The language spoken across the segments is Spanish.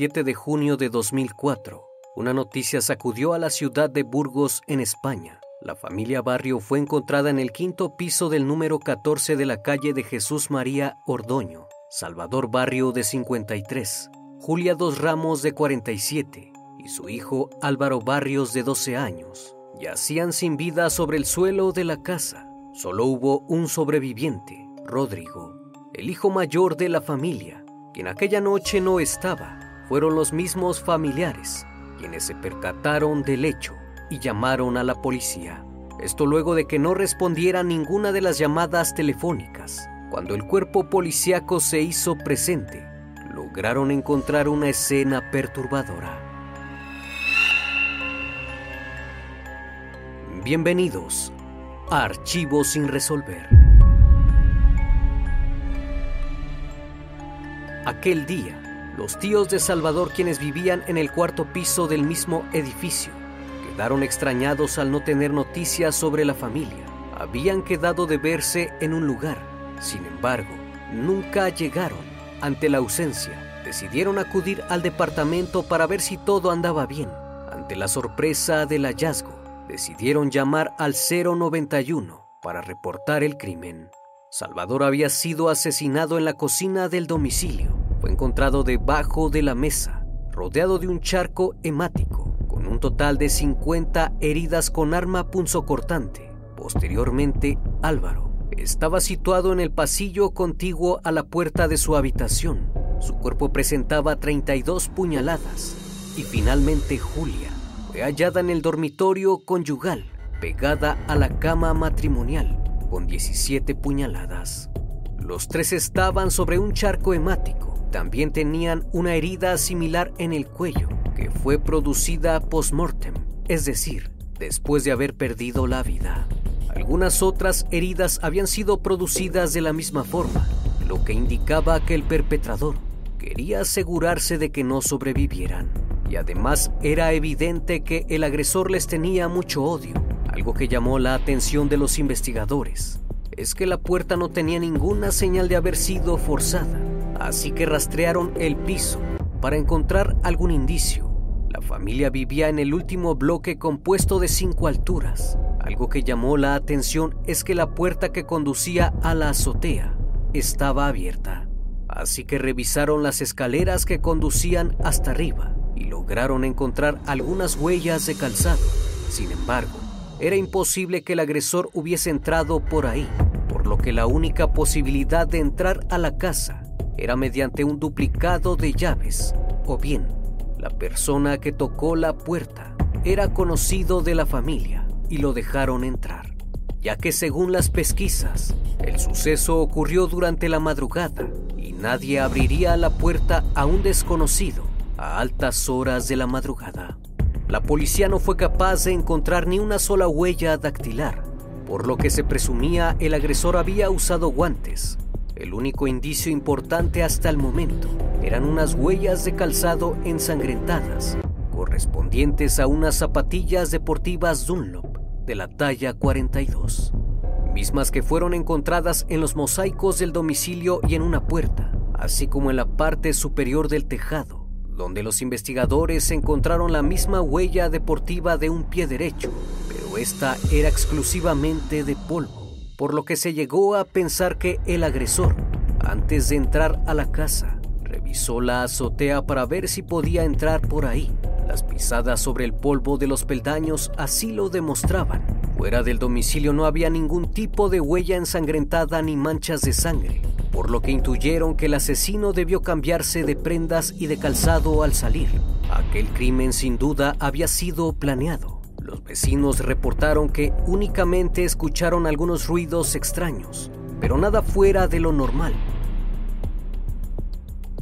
7 de junio de 2004, una noticia sacudió a la ciudad de Burgos, en España. La familia Barrio fue encontrada en el quinto piso del número 14 de la calle de Jesús María Ordoño. Salvador Barrio, de 53, Julia Dos Ramos, de 47, y su hijo Álvaro Barrios, de 12 años, yacían sin vida sobre el suelo de la casa. Solo hubo un sobreviviente, Rodrigo, el hijo mayor de la familia, quien aquella noche no estaba. Fueron los mismos familiares quienes se percataron del hecho y llamaron a la policía. Esto luego de que no respondiera ninguna de las llamadas telefónicas. Cuando el cuerpo policíaco se hizo presente, lograron encontrar una escena perturbadora. Bienvenidos a Archivos sin resolver. Aquel día, los tíos de Salvador quienes vivían en el cuarto piso del mismo edificio quedaron extrañados al no tener noticias sobre la familia. Habían quedado de verse en un lugar, sin embargo, nunca llegaron. Ante la ausencia, decidieron acudir al departamento para ver si todo andaba bien. Ante la sorpresa del hallazgo, decidieron llamar al 091 para reportar el crimen. Salvador había sido asesinado en la cocina del domicilio. Fue encontrado debajo de la mesa, rodeado de un charco hemático, con un total de 50 heridas con arma punzocortante. Posteriormente, Álvaro estaba situado en el pasillo contiguo a la puerta de su habitación. Su cuerpo presentaba 32 puñaladas. Y finalmente Julia fue hallada en el dormitorio conyugal, pegada a la cama matrimonial, con 17 puñaladas. Los tres estaban sobre un charco hemático. También tenían una herida similar en el cuello, que fue producida post-mortem, es decir, después de haber perdido la vida. Algunas otras heridas habían sido producidas de la misma forma, lo que indicaba que el perpetrador quería asegurarse de que no sobrevivieran. Y además era evidente que el agresor les tenía mucho odio. Algo que llamó la atención de los investigadores es que la puerta no tenía ninguna señal de haber sido forzada, así que rastrearon el piso para encontrar algún indicio. La familia vivía en el último bloque compuesto de cinco alturas. Algo que llamó la atención es que la puerta que conducía a la azotea estaba abierta. Así que revisaron las escaleras que conducían hasta arriba y lograron encontrar algunas huellas de calzado. Sin embargo, era imposible que el agresor hubiese entrado por ahí, por lo que la única posibilidad de entrar a la casa era mediante un duplicado de llaves, o bien la persona que tocó la puerta era conocido de la familia y lo dejaron entrar, ya que según las pesquisas, el suceso ocurrió durante la madrugada y nadie abriría la puerta a un desconocido a altas horas de la madrugada. La policía no fue capaz de encontrar ni una sola huella dactilar, por lo que se presumía el agresor había usado guantes. El único indicio importante hasta el momento eran unas huellas de calzado ensangrentadas, correspondientes a unas zapatillas deportivas Dunlop de la talla 42, mismas que fueron encontradas en los mosaicos del domicilio y en una puerta, así como en la parte superior del tejado donde los investigadores encontraron la misma huella deportiva de un pie derecho, pero esta era exclusivamente de polvo, por lo que se llegó a pensar que el agresor, antes de entrar a la casa, revisó la azotea para ver si podía entrar por ahí. Las pisadas sobre el polvo de los peldaños así lo demostraban. Fuera del domicilio no había ningún tipo de huella ensangrentada ni manchas de sangre por lo que intuyeron que el asesino debió cambiarse de prendas y de calzado al salir. Aquel crimen sin duda había sido planeado. Los vecinos reportaron que únicamente escucharon algunos ruidos extraños, pero nada fuera de lo normal.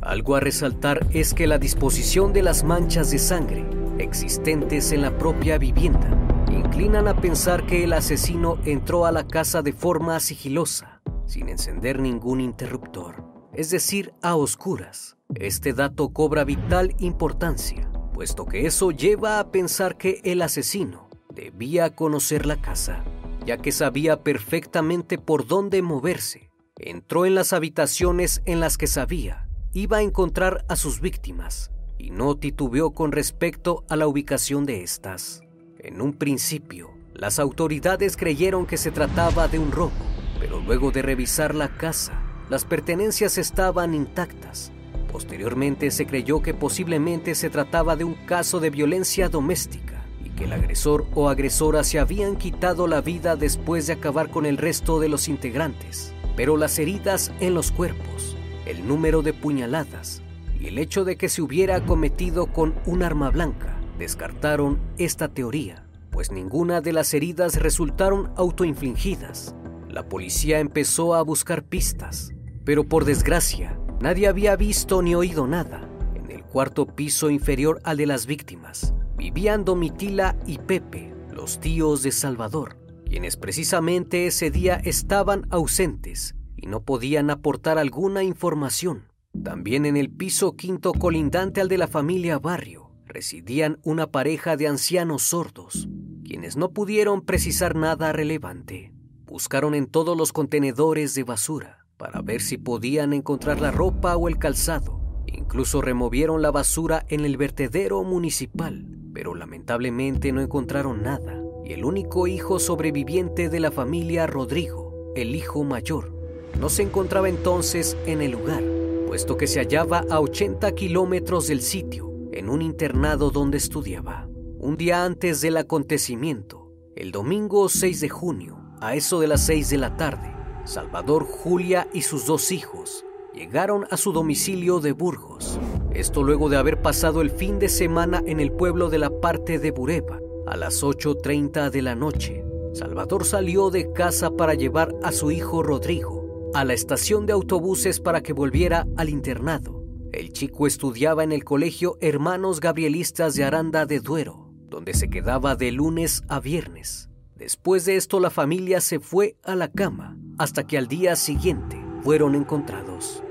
Algo a resaltar es que la disposición de las manchas de sangre existentes en la propia vivienda inclinan a pensar que el asesino entró a la casa de forma sigilosa sin encender ningún interruptor, es decir, a oscuras. Este dato cobra vital importancia, puesto que eso lleva a pensar que el asesino debía conocer la casa, ya que sabía perfectamente por dónde moverse. Entró en las habitaciones en las que sabía iba a encontrar a sus víctimas y no titubeó con respecto a la ubicación de estas. En un principio, las autoridades creyeron que se trataba de un robo, pero luego de revisar la casa, las pertenencias estaban intactas. Posteriormente se creyó que posiblemente se trataba de un caso de violencia doméstica y que el agresor o agresora se habían quitado la vida después de acabar con el resto de los integrantes. Pero las heridas en los cuerpos, el número de puñaladas y el hecho de que se hubiera cometido con un arma blanca descartaron esta teoría, pues ninguna de las heridas resultaron autoinfligidas la policía empezó a buscar pistas, pero por desgracia, nadie había visto ni oído nada. En el cuarto piso inferior al de las víctimas, vivían Domitila y Pepe, los tíos de Salvador, quienes precisamente ese día estaban ausentes y no podían aportar alguna información. También en el piso quinto colindante al de la familia Barrio residían una pareja de ancianos sordos, quienes no pudieron precisar nada relevante. Buscaron en todos los contenedores de basura para ver si podían encontrar la ropa o el calzado. Incluso removieron la basura en el vertedero municipal, pero lamentablemente no encontraron nada. Y el único hijo sobreviviente de la familia, Rodrigo, el hijo mayor, no se encontraba entonces en el lugar, puesto que se hallaba a 80 kilómetros del sitio, en un internado donde estudiaba. Un día antes del acontecimiento, el domingo 6 de junio, a eso de las seis de la tarde, Salvador, Julia y sus dos hijos llegaron a su domicilio de Burgos. Esto luego de haber pasado el fin de semana en el pueblo de la parte de Bureba. A las 8.30 de la noche, Salvador salió de casa para llevar a su hijo Rodrigo a la estación de autobuses para que volviera al internado. El chico estudiaba en el colegio Hermanos Gabrielistas de Aranda de Duero, donde se quedaba de lunes a viernes. Después de esto la familia se fue a la cama hasta que al día siguiente fueron encontrados.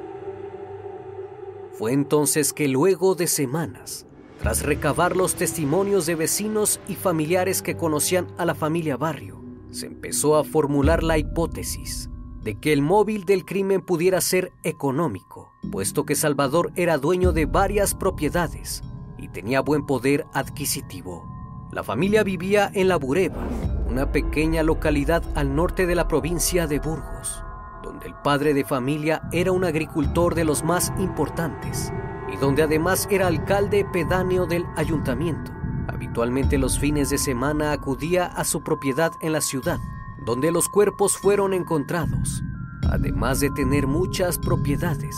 Fue entonces que luego de semanas, tras recabar los testimonios de vecinos y familiares que conocían a la familia Barrio, se empezó a formular la hipótesis de que el móvil del crimen pudiera ser económico, puesto que Salvador era dueño de varias propiedades y tenía buen poder adquisitivo. La familia vivía en La Bureba, una pequeña localidad al norte de la provincia de Burgos, donde el padre de familia era un agricultor de los más importantes y donde además era alcalde pedáneo del ayuntamiento. Habitualmente los fines de semana acudía a su propiedad en la ciudad, donde los cuerpos fueron encontrados. Además de tener muchas propiedades,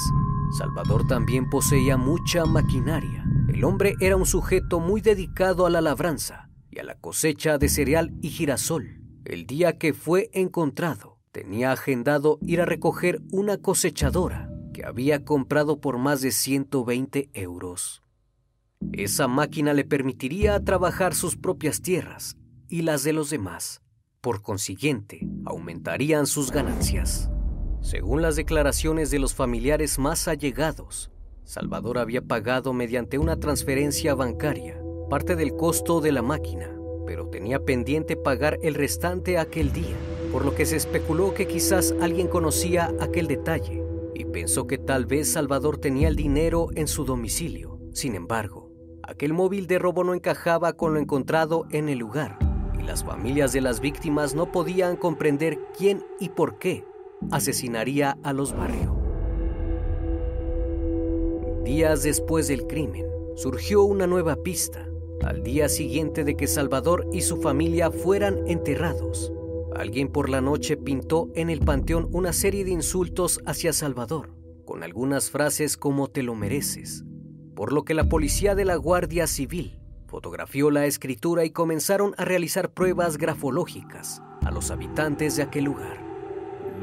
Salvador también poseía mucha maquinaria. El hombre era un sujeto muy dedicado a la labranza y a la cosecha de cereal y girasol. El día que fue encontrado, tenía agendado ir a recoger una cosechadora que había comprado por más de 120 euros. Esa máquina le permitiría trabajar sus propias tierras y las de los demás. Por consiguiente, aumentarían sus ganancias. Según las declaraciones de los familiares más allegados, Salvador había pagado mediante una transferencia bancaria parte del costo de la máquina, pero tenía pendiente pagar el restante aquel día, por lo que se especuló que quizás alguien conocía aquel detalle y pensó que tal vez Salvador tenía el dinero en su domicilio. Sin embargo, aquel móvil de robo no encajaba con lo encontrado en el lugar y las familias de las víctimas no podían comprender quién y por qué asesinaría a los barrios. Días después del crimen, surgió una nueva pista. Al día siguiente de que Salvador y su familia fueran enterrados, alguien por la noche pintó en el panteón una serie de insultos hacia Salvador, con algunas frases como te lo mereces, por lo que la policía de la Guardia Civil fotografió la escritura y comenzaron a realizar pruebas grafológicas a los habitantes de aquel lugar.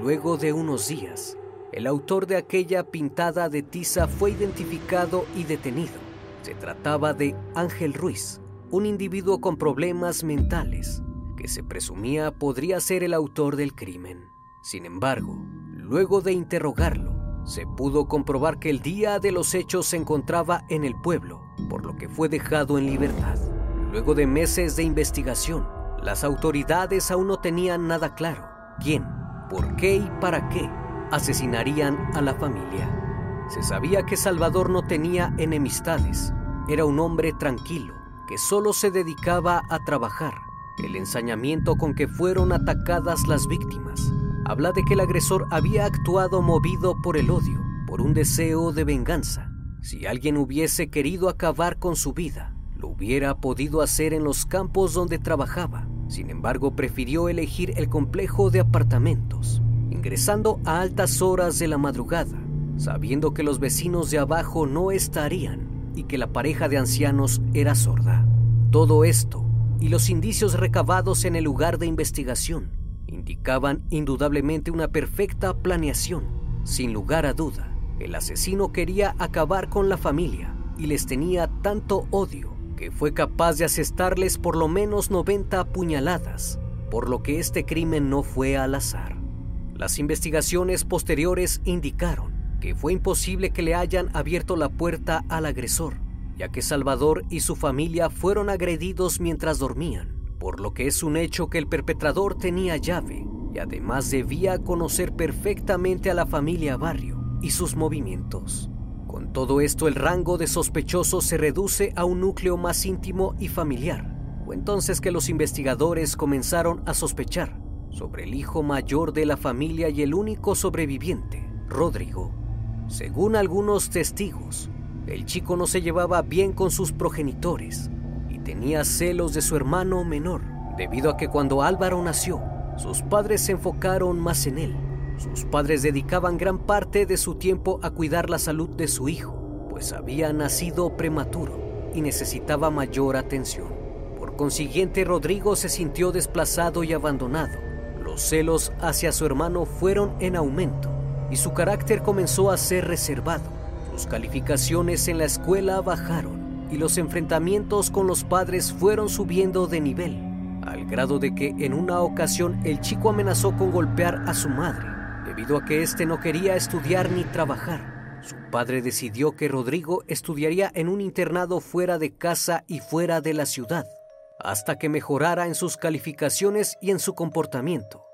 Luego de unos días, el autor de aquella pintada de tiza fue identificado y detenido. Se trataba de Ángel Ruiz, un individuo con problemas mentales que se presumía podría ser el autor del crimen. Sin embargo, luego de interrogarlo, se pudo comprobar que el día de los hechos se encontraba en el pueblo, por lo que fue dejado en libertad. Luego de meses de investigación, las autoridades aún no tenían nada claro. ¿Quién por qué y para qué asesinarían a la familia. Se sabía que Salvador no tenía enemistades, era un hombre tranquilo, que solo se dedicaba a trabajar. El ensañamiento con que fueron atacadas las víctimas habla de que el agresor había actuado movido por el odio, por un deseo de venganza. Si alguien hubiese querido acabar con su vida, lo hubiera podido hacer en los campos donde trabajaba sin embargo, prefirió elegir el complejo de apartamentos, ingresando a altas horas de la madrugada, sabiendo que los vecinos de abajo no estarían y que la pareja de ancianos era sorda. Todo esto y los indicios recabados en el lugar de investigación indicaban indudablemente una perfecta planeación. Sin lugar a duda, el asesino quería acabar con la familia y les tenía tanto odio que fue capaz de asestarles por lo menos 90 puñaladas, por lo que este crimen no fue al azar. Las investigaciones posteriores indicaron que fue imposible que le hayan abierto la puerta al agresor, ya que Salvador y su familia fueron agredidos mientras dormían, por lo que es un hecho que el perpetrador tenía llave y además debía conocer perfectamente a la familia Barrio y sus movimientos. Con todo esto, el rango de sospechosos se reduce a un núcleo más íntimo y familiar. Fue entonces que los investigadores comenzaron a sospechar sobre el hijo mayor de la familia y el único sobreviviente, Rodrigo. Según algunos testigos, el chico no se llevaba bien con sus progenitores y tenía celos de su hermano menor, debido a que cuando Álvaro nació, sus padres se enfocaron más en él sus padres dedicaban gran parte de su tiempo a cuidar la salud de su hijo, pues había nacido prematuro y necesitaba mayor atención. Por consiguiente, Rodrigo se sintió desplazado y abandonado. Los celos hacia su hermano fueron en aumento y su carácter comenzó a ser reservado. Sus calificaciones en la escuela bajaron y los enfrentamientos con los padres fueron subiendo de nivel, al grado de que en una ocasión el chico amenazó con golpear a su madre debido a que éste no quería estudiar ni trabajar. su padre decidió que Rodrigo estudiaría en un internado fuera de casa y fuera de la ciudad, hasta que mejorara en sus calificaciones y en su comportamiento,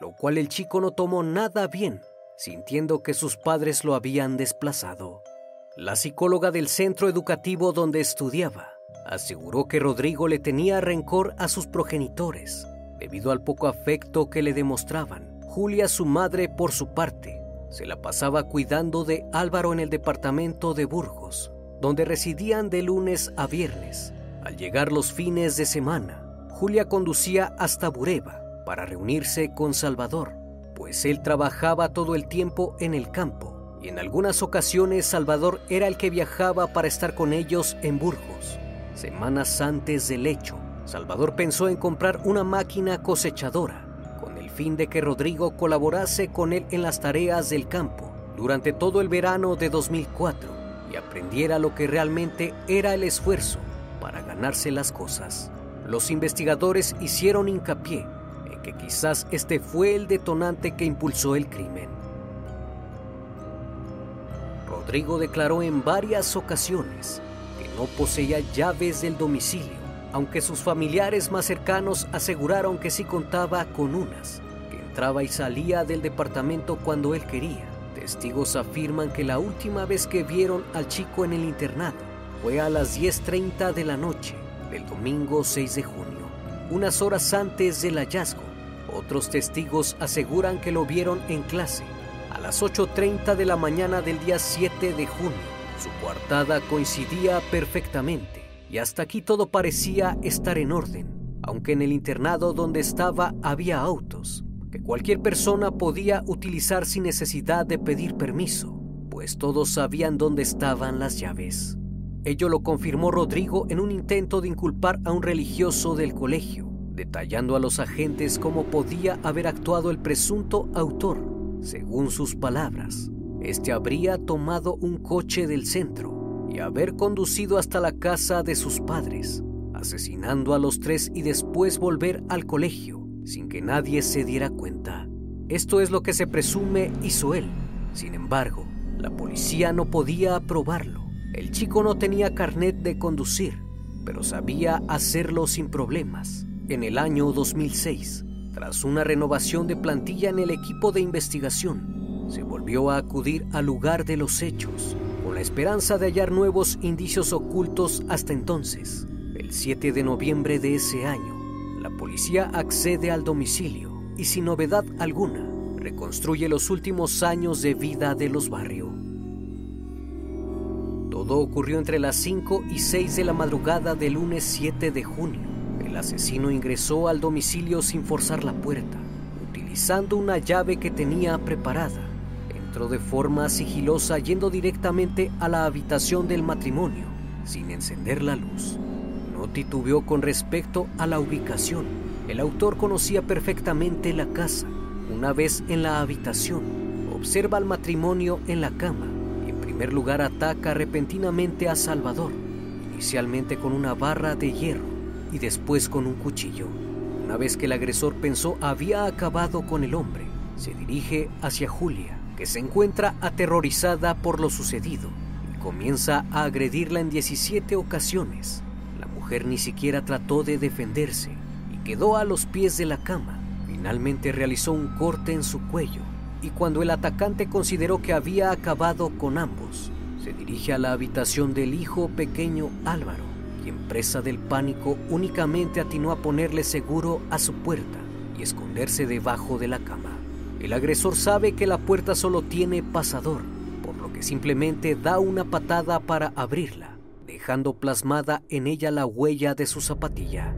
lo cual el chico no tomó nada bien, sintiendo que sus padres lo habían desplazado. La psicóloga del centro educativo donde estudiaba aseguró que Rodrigo le tenía rencor a sus progenitores debido al poco afecto que le demostraban. Julia, su madre, por su parte, se la pasaba cuidando de Álvaro en el departamento de Burgos, donde residían de lunes a viernes. Al llegar los fines de semana, Julia conducía hasta Bureba para reunirse con Salvador, pues él trabajaba todo el tiempo en el campo y en algunas ocasiones Salvador era el que viajaba para estar con ellos en Burgos. Semanas antes del hecho, Salvador pensó en comprar una máquina cosechadora con el fin de que Rodrigo colaborase con él en las tareas del campo durante todo el verano de 2004 y aprendiera lo que realmente era el esfuerzo para ganarse las cosas. Los investigadores hicieron hincapié que quizás este fue el detonante que impulsó el crimen. Rodrigo declaró en varias ocasiones que no poseía llaves del domicilio aunque sus familiares más cercanos aseguraron que sí contaba con unas, que entraba y salía del departamento cuando él quería. Testigos afirman que la última vez que vieron al chico en el internado fue a las 10.30 de la noche del domingo 6 de junio, unas horas antes del hallazgo. Otros testigos aseguran que lo vieron en clase a las 8.30 de la mañana del día 7 de junio. Su coartada coincidía perfectamente y hasta aquí todo parecía estar en orden, aunque en el internado donde estaba había autos que cualquier persona podía utilizar sin necesidad de pedir permiso, pues todos sabían dónde estaban las llaves. Ello lo confirmó Rodrigo en un intento de inculpar a un religioso del colegio, detallando a los agentes cómo podía haber actuado el presunto autor. Según sus palabras, este habría tomado un coche del centro y haber conducido hasta la casa de sus padres, asesinando a los tres y después volver al colegio sin que nadie se diera cuenta. Esto es lo que se presume hizo él. Sin embargo, la policía no podía aprobarlo. El chico no tenía carnet de conducir, pero sabía hacerlo sin problemas. En el año 2006, tras una renovación de plantilla en el equipo de investigación, se volvió a acudir al lugar de los hechos la esperanza de hallar nuevos indicios ocultos hasta entonces. El 7 de noviembre de ese año, la policía accede al domicilio y sin novedad alguna, reconstruye los últimos años de vida de los barrios. Todo ocurrió entre las 5 y 6 de la madrugada del lunes 7 de junio. El asesino ingresó al domicilio sin forzar la puerta, utilizando una llave que tenía preparada entró de forma sigilosa yendo directamente a la habitación del matrimonio, sin encender la luz. No titubeó con respecto a la ubicación. El autor conocía perfectamente la casa. Una vez en la habitación, observa al matrimonio en la cama y en primer lugar ataca repentinamente a Salvador, inicialmente con una barra de hierro y después con un cuchillo. Una vez que el agresor pensó había acabado con el hombre, se dirige hacia Julia que se encuentra aterrorizada por lo sucedido y comienza a agredirla en 17 ocasiones. La mujer ni siquiera trató de defenderse y quedó a los pies de la cama. Finalmente realizó un corte en su cuello y cuando el atacante consideró que había acabado con ambos, se dirige a la habitación del hijo pequeño Álvaro, quien presa del pánico únicamente atinó a ponerle seguro a su puerta y esconderse debajo de la cama. El agresor sabe que la puerta solo tiene pasador, por lo que simplemente da una patada para abrirla, dejando plasmada en ella la huella de su zapatilla.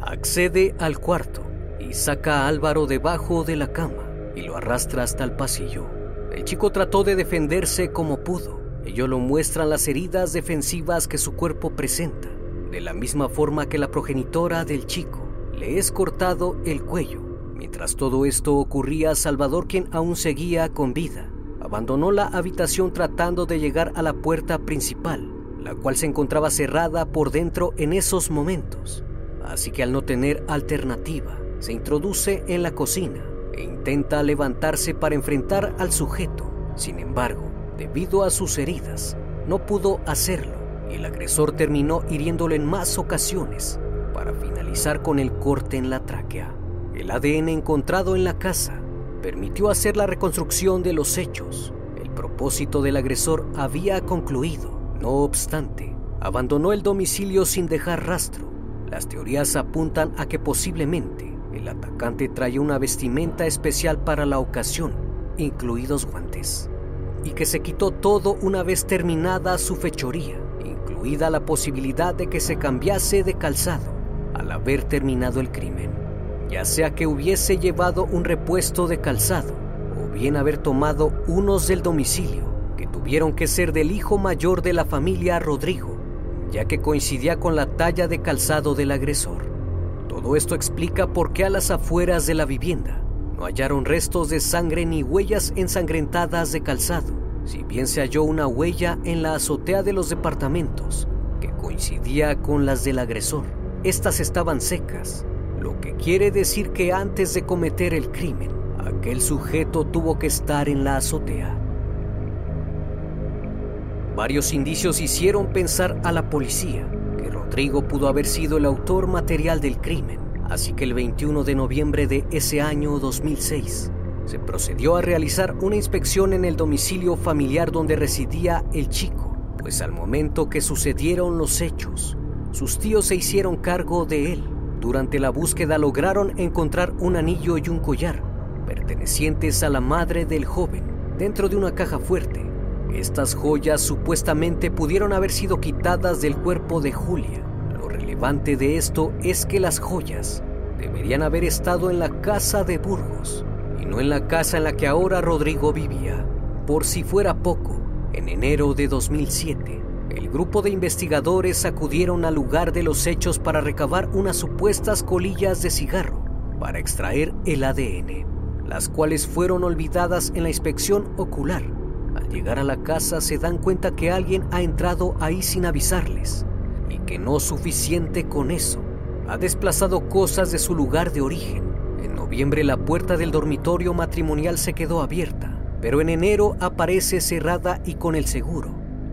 Accede al cuarto y saca a Álvaro debajo de la cama y lo arrastra hasta el pasillo. El chico trató de defenderse como pudo. Ello lo muestran las heridas defensivas que su cuerpo presenta, de la misma forma que la progenitora del chico le es cortado el cuello Mientras todo esto ocurría, Salvador, quien aún seguía con vida, abandonó la habitación tratando de llegar a la puerta principal, la cual se encontraba cerrada por dentro en esos momentos. Así que al no tener alternativa, se introduce en la cocina e intenta levantarse para enfrentar al sujeto. Sin embargo, debido a sus heridas, no pudo hacerlo el agresor terminó hiriéndolo en más ocasiones para finalizar con el corte en la tráquea. El ADN encontrado en la casa permitió hacer la reconstrucción de los hechos. El propósito del agresor había concluido. No obstante, abandonó el domicilio sin dejar rastro. Las teorías apuntan a que posiblemente el atacante traía una vestimenta especial para la ocasión, incluidos guantes, y que se quitó todo una vez terminada su fechoría, incluida la posibilidad de que se cambiase de calzado al haber terminado el crimen, ya sea que hubiese llevado un repuesto de calzado o bien haber tomado unos del domicilio, que tuvieron que ser del hijo mayor de la familia Rodrigo, ya que coincidía con la talla de calzado del agresor. Todo esto explica por qué a las afueras de la vivienda no hallaron restos de sangre ni huellas ensangrentadas de calzado, si bien se halló una huella en la azotea de los departamentos que coincidía con las del agresor. Estas estaban secas, lo que quiere decir que antes de cometer el crimen, aquel sujeto tuvo que estar en la azotea. Varios indicios hicieron pensar a la policía que Rodrigo pudo haber sido el autor material del crimen, así que el 21 de noviembre de ese año 2006 se procedió a realizar una inspección en el domicilio familiar donde residía el chico, pues al momento que sucedieron los hechos, sus tíos se hicieron cargo de él. Durante la búsqueda lograron encontrar un anillo y un collar pertenecientes a la madre del joven dentro de una caja fuerte. Estas joyas supuestamente pudieron haber sido quitadas del cuerpo de Julia. Lo relevante de esto es que las joyas deberían haber estado en la casa de Burgos y no en la casa en la que ahora Rodrigo vivía. Por si fuera poco, en enero de 2007, el grupo de investigadores acudieron al lugar de los hechos para recabar unas supuestas colillas de cigarro para extraer el ADN, las cuales fueron olvidadas en la inspección ocular. Al llegar a la casa se dan cuenta que alguien ha entrado ahí sin avisarles y que no suficiente con eso, ha desplazado cosas de su lugar de origen. En noviembre la puerta del dormitorio matrimonial se quedó abierta, pero en enero aparece cerrada y con el seguro.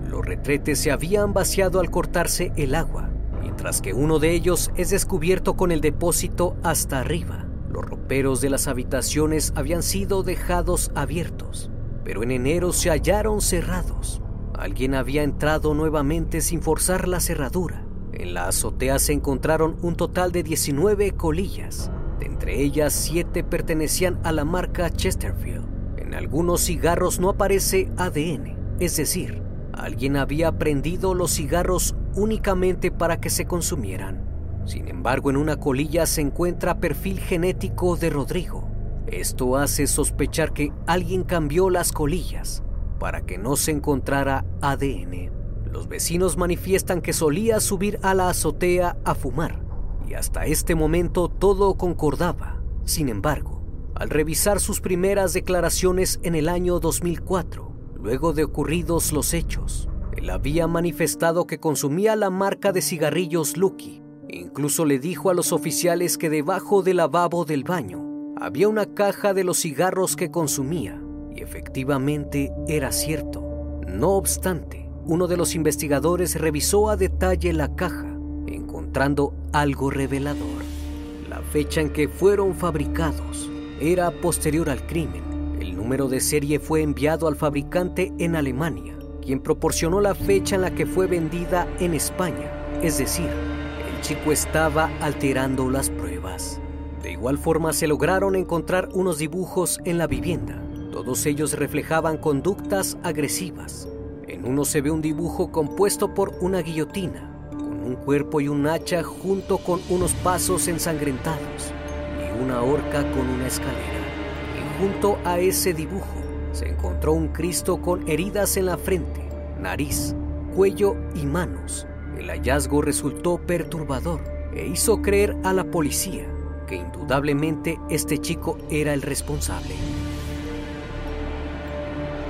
Los retretes se habían vaciado al cortarse el agua, mientras que uno de ellos es descubierto con el depósito hasta arriba. Los roperos de las habitaciones habían sido dejados abiertos, pero en enero se hallaron cerrados. Alguien había entrado nuevamente sin forzar la cerradura. En la azotea se encontraron un total de 19 colillas. De entre ellas, 7 pertenecían a la marca Chesterfield. En algunos cigarros no aparece ADN, es decir, alguien había prendido los cigarros únicamente para que se consumieran. Sin embargo, en una colilla se encuentra perfil genético de Rodrigo. Esto hace sospechar que alguien cambió las colillas para que no se encontrara ADN. Los vecinos manifiestan que solía subir a la azotea a fumar y hasta este momento todo concordaba. Sin embargo, al revisar sus primeras declaraciones en el año 2004, luego de ocurridos los hechos, él había manifestado que consumía la marca de cigarrillos Lucky. Incluso le dijo a los oficiales que debajo del lavabo del baño había una caja de los cigarros que consumía, y efectivamente era cierto. No obstante, uno de los investigadores revisó a detalle la caja, algo revelador. La fecha en que fueron fabricados era posterior al crimen. El número de serie fue enviado al fabricante en Alemania, quien proporcionó la fecha en la que fue vendida en España. Es decir, el chico estaba alterando las pruebas. De igual forma se lograron encontrar unos dibujos en la vivienda. Todos ellos reflejaban conductas agresivas. En uno se ve un dibujo compuesto por una guillotina, un cuerpo y un hacha junto con unos pasos ensangrentados y una horca con una escalera. Y junto a ese dibujo se encontró un Cristo con heridas en la frente, nariz, cuello y manos. El hallazgo resultó perturbador e hizo creer a la policía que indudablemente este chico era el responsable.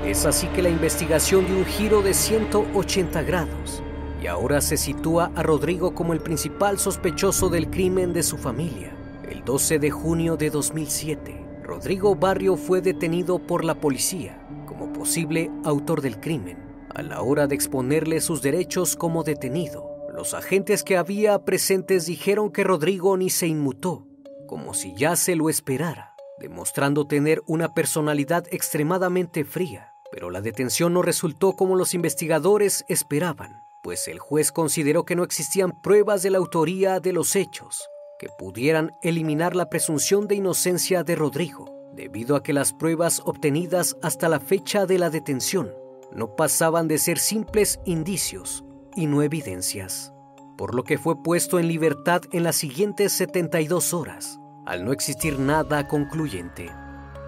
Es así que la investigación dio un giro de 180 grados ahora se sitúa a Rodrigo como el principal sospechoso del crimen de su familia. El 12 de junio de 2007, Rodrigo Barrio fue detenido por la policía, como posible autor del crimen. A la hora de exponerle sus derechos como detenido, los agentes que había presentes dijeron que Rodrigo ni se inmutó, como si ya se lo esperara, demostrando tener una personalidad extremadamente fría. Pero la detención no resultó como los investigadores esperaban, pues el juez consideró que no existían pruebas de la autoría de los hechos que pudieran eliminar la presunción de inocencia de Rodrigo, debido a que las pruebas obtenidas hasta la fecha de la detención no pasaban de ser simples indicios y no evidencias, por lo que fue puesto en libertad en las siguientes 72 horas, al no existir nada concluyente.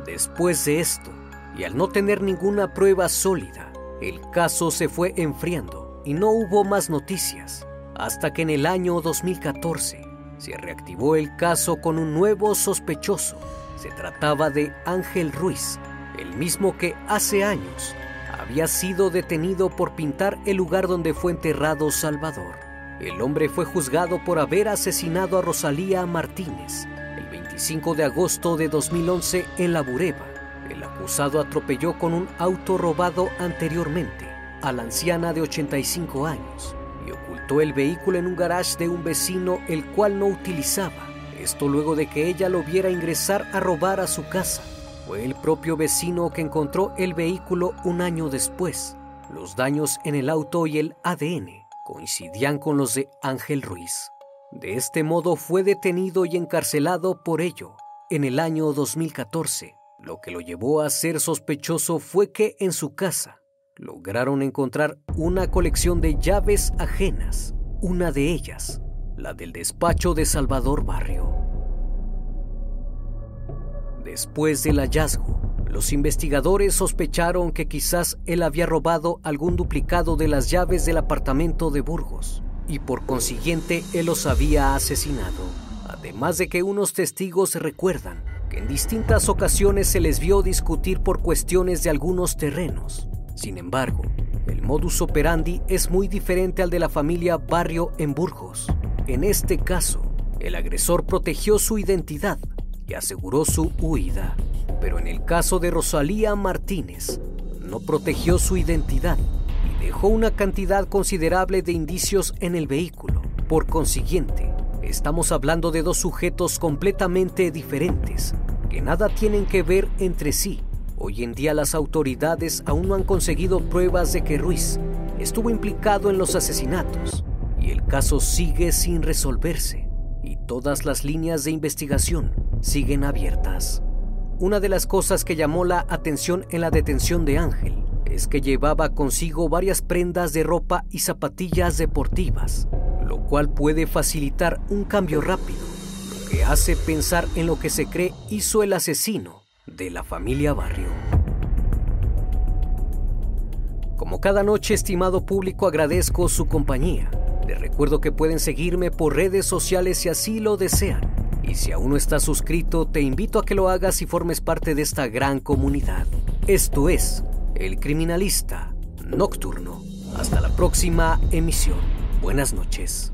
Después de esto, y al no tener ninguna prueba sólida, el caso se fue enfriando y no hubo más noticias, hasta que en el año 2014 se reactivó el caso con un nuevo sospechoso. Se trataba de Ángel Ruiz, el mismo que hace años había sido detenido por pintar el lugar donde fue enterrado Salvador. El hombre fue juzgado por haber asesinado a Rosalía Martínez el 25 de agosto de 2011 en La Bureba. El acusado atropelló con un auto robado anteriormente a la anciana de 85 años y ocultó el vehículo en un garage de un vecino el cual no utilizaba. Esto luego de que ella lo viera ingresar a robar a su casa. Fue el propio vecino que encontró el vehículo un año después. Los daños en el auto y el ADN coincidían con los de Ángel Ruiz. De este modo fue detenido y encarcelado por ello en el año 2014. Lo que lo llevó a ser sospechoso fue que en su casa lograron encontrar una colección de llaves ajenas, una de ellas, la del despacho de Salvador Barrio. Después del hallazgo, los investigadores sospecharon que quizás él había robado algún duplicado de las llaves del apartamento de Burgos y por consiguiente él los había asesinado. Además de que unos testigos recuerdan que en distintas ocasiones se les vio discutir por cuestiones de algunos terrenos. Sin embargo, el modus operandi es muy diferente al de la familia Barrio en Burgos. En este caso, el agresor protegió su identidad y aseguró su huida. Pero en el caso de Rosalía Martínez, no protegió su identidad y dejó una cantidad considerable de indicios en el vehículo. Por consiguiente, estamos hablando de dos sujetos completamente diferentes, que nada tienen que ver entre sí. Hoy en día las autoridades aún no han conseguido pruebas de que Ruiz estuvo implicado en los asesinatos. Y el caso sigue sin resolverse. Y todas las líneas de investigación siguen abiertas. Una de las cosas que llamó la atención en la detención de Ángel es que llevaba consigo varias prendas de ropa y zapatillas deportivas, lo cual puede facilitar un cambio rápido, lo que hace pensar en lo que se cree hizo el asesino de la familia Barrio. Como cada noche, estimado público, agradezco su compañía. Les recuerdo que pueden seguirme por redes sociales si así lo desean y si aún no estás suscrito, te invito a que lo hagas y formes parte de esta gran comunidad. Esto es El Criminalista Nocturno. Hasta la próxima emisión. Buenas noches.